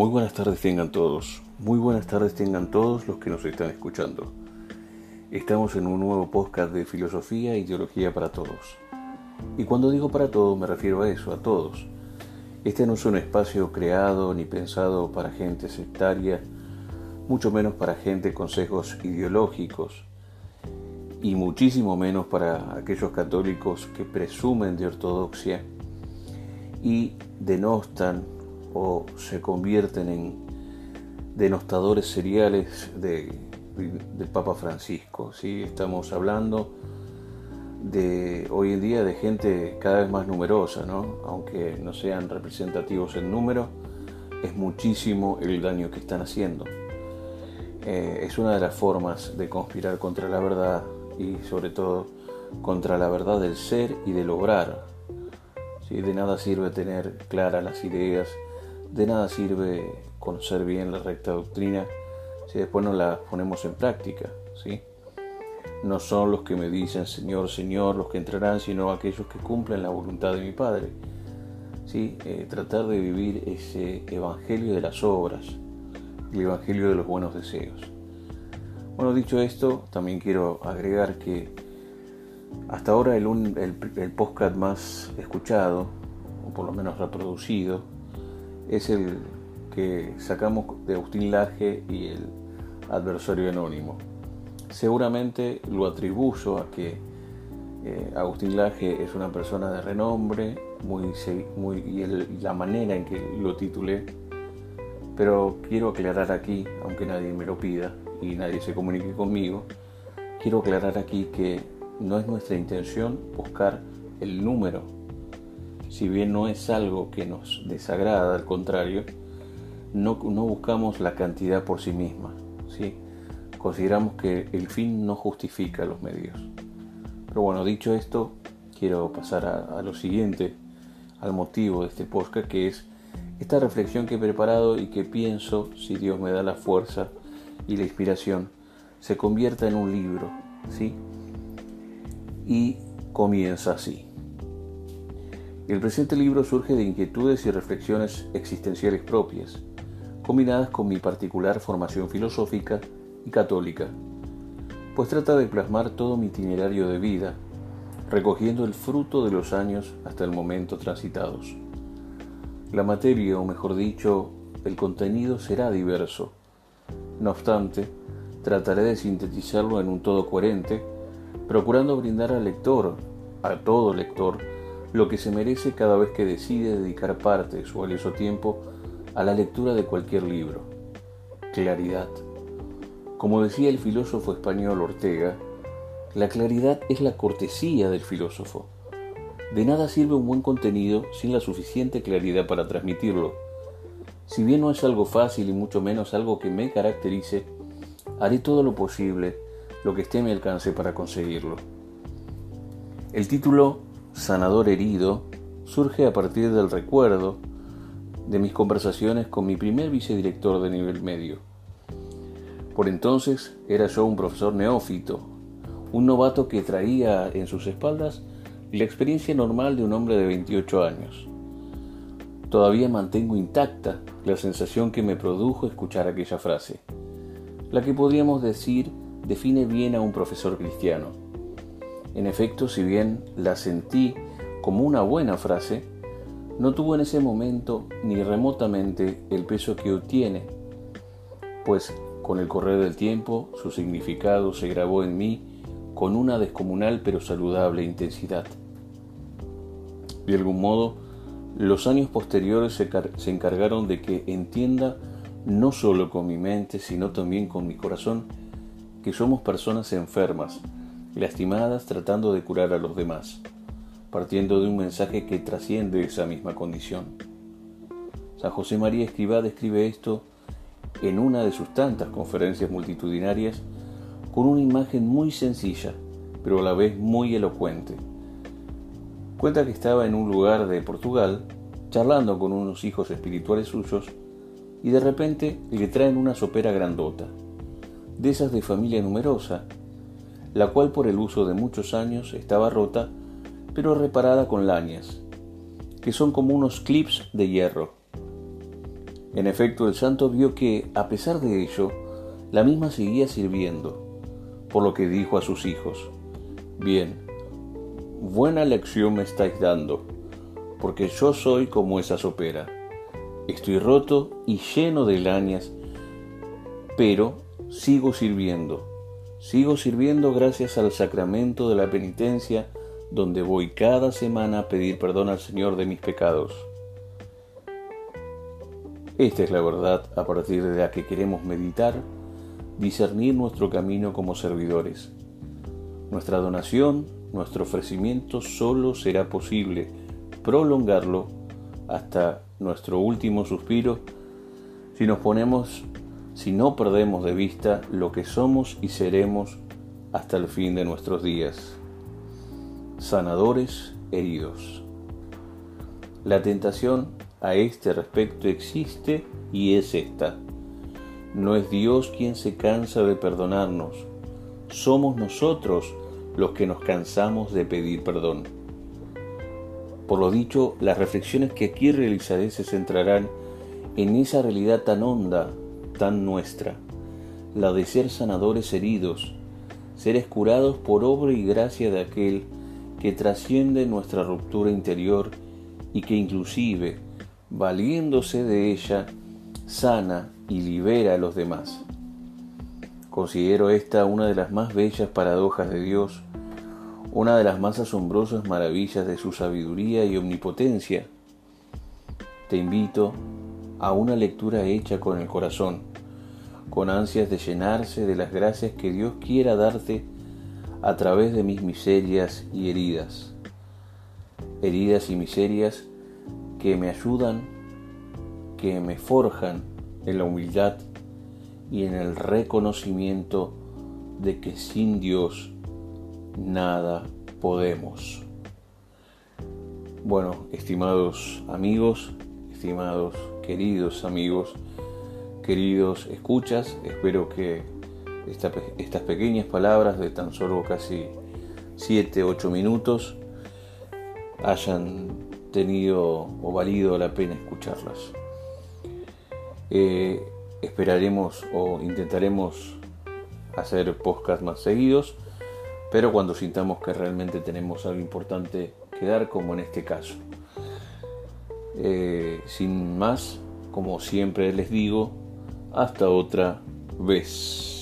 Muy buenas tardes tengan todos, muy buenas tardes tengan todos los que nos están escuchando. Estamos en un nuevo podcast de filosofía e ideología para todos. Y cuando digo para todos me refiero a eso, a todos. Este no es un espacio creado ni pensado para gente sectaria, mucho menos para gente con sesgos ideológicos y muchísimo menos para aquellos católicos que presumen de ortodoxia y denostan o se convierten en denostadores seriales de, del Papa Francisco. ¿sí? Estamos hablando de hoy en día de gente cada vez más numerosa, ¿no? aunque no sean representativos en número, es muchísimo el daño que están haciendo. Eh, es una de las formas de conspirar contra la verdad y sobre todo contra la verdad del ser y del obrar. ¿sí? De nada sirve tener claras las ideas de nada sirve conocer bien la recta doctrina si después no la ponemos en práctica, ¿sí? No son los que me dicen Señor, Señor los que entrarán, sino aquellos que cumplen la voluntad de mi Padre. ¿Sí? Eh, tratar de vivir ese evangelio de las obras, el evangelio de los buenos deseos. Bueno, dicho esto, también quiero agregar que hasta ahora el, el, el podcast más escuchado, o por lo menos reproducido, es el que sacamos de Agustín Laje y el adversario anónimo. Seguramente lo atribuyo a que eh, Agustín Laje es una persona de renombre muy, muy, y la manera en que lo titulé, pero quiero aclarar aquí, aunque nadie me lo pida y nadie se comunique conmigo, quiero aclarar aquí que no es nuestra intención buscar el número si bien no es algo que nos desagrada, al contrario, no, buscamos la cantidad por sí misma. ¿sí? Consideramos que el fin no justifica los medios. Pero bueno, dicho esto, quiero pasar a, lo siguiente, al motivo de este podcast, que es esta reflexión que he preparado y que pienso, si Dios me da la fuerza y la inspiración, se convierta en un libro. ¿sí? Y comienza así. El presente libro surge de inquietudes y reflexiones existenciales propias, combinadas con mi particular formación filosófica y católica, pues trata de plasmar todo mi itinerario de vida, recogiendo el fruto de los años hasta el momento transitados. La materia, o mejor dicho, el contenido será diverso. No obstante, trataré de sintetizarlo en un todo coherente, procurando brindar al lector, a todo lector, lo que se merece cada vez que decide dedicar parte de su valioso tiempo a la lectura de cualquier libro. Claridad. Como decía el filósofo español Ortega, la claridad es la cortesía del filósofo. De nada sirve un buen contenido sin la suficiente claridad para transmitirlo. Si bien no es algo fácil y mucho menos algo que me caracterice, haré todo lo posible, lo que esté a mi alcance para conseguirlo. El título sanador herido surge a partir del recuerdo de mis conversaciones con mi primer vicedirector de nivel medio. Por entonces era yo un profesor neófito, un novato que traía en sus espaldas la experiencia normal de un hombre de 28 años. Todavía mantengo intacta la sensación que me produjo escuchar aquella frase, la que podríamos decir define bien a un profesor cristiano. En efecto, si bien la sentí como una buena frase, no tuvo en ese momento ni remotamente el peso que obtiene, pues con el correr del tiempo su significado se grabó en mí con una descomunal pero saludable intensidad. De algún modo, los años posteriores se, se encargaron de que entienda no solo con mi mente, sino también con mi corazón, que somos personas enfermas, lastimadas tratando de curar a los demás, partiendo de un mensaje que trasciende esa misma condición. San José María Escribá describe esto en una de sus tantas conferencias multitudinarias con una imagen muy sencilla, pero a la vez muy elocuente. Cuenta que estaba en un lugar de Portugal charlando con unos hijos espirituales suyos y de repente le traen una sopera grandota, de esas de familia numerosa, la cual por el uso de muchos años estaba rota, pero reparada con lañas, que son como unos clips de hierro. En efecto, el santo vio que, a pesar de ello, la misma seguía sirviendo, por lo que dijo a sus hijos, Bien, buena lección me estáis dando, porque yo soy como esa sopera. Estoy roto y lleno de lañas, pero sigo sirviendo. Sigo sirviendo gracias al sacramento de la penitencia, donde voy cada semana a pedir perdón al Señor de mis pecados. Esta es la verdad a partir de la que queremos meditar, discernir nuestro camino como servidores. Nuestra donación, nuestro ofrecimiento solo será posible prolongarlo hasta nuestro último suspiro si nos ponemos, si no perdemos de vista lo que somos y seremos hasta el fin de nuestros días. Sanadores heridos. La tentación a este respecto existe y es esta. No es Dios quien se cansa de perdonarnos, somos nosotros los que nos cansamos de pedir perdón. Por lo dicho, las reflexiones que aquí realizaré se centrarán en esa realidad tan honda, tan nuestra, la de ser sanadores heridos, seres curados por obra y gracia de aquel que trasciende nuestra ruptura interior y que inclusive valiéndose de ella, sana y libera a los demás. Considero esta una de las más bellas paradojas de Dios, una de las más asombrosas maravillas de su sabiduría y omnipotencia. Te invito a una lectura hecha con el corazón, con ansias de llenarse de las gracias que Dios quiera darte a través de mis miserias y heridas. Heridas y miserias que me ayudan, que me forjan en la humildad y en el reconocimiento de que sin Dios nada podemos. Bueno, estimados amigos, estimados queridos amigos, queridos escuchas, espero que estas pequeñas palabras de tan solo casi 7-8 minutos hayan tenido o valido la pena escucharlas. Eh, esperaremos o intentaremos hacer podcast más seguidos, pero cuando sintamos que realmente tenemos algo importante que dar, como en este caso. Eh, sin más, como siempre les digo, hasta otra vez.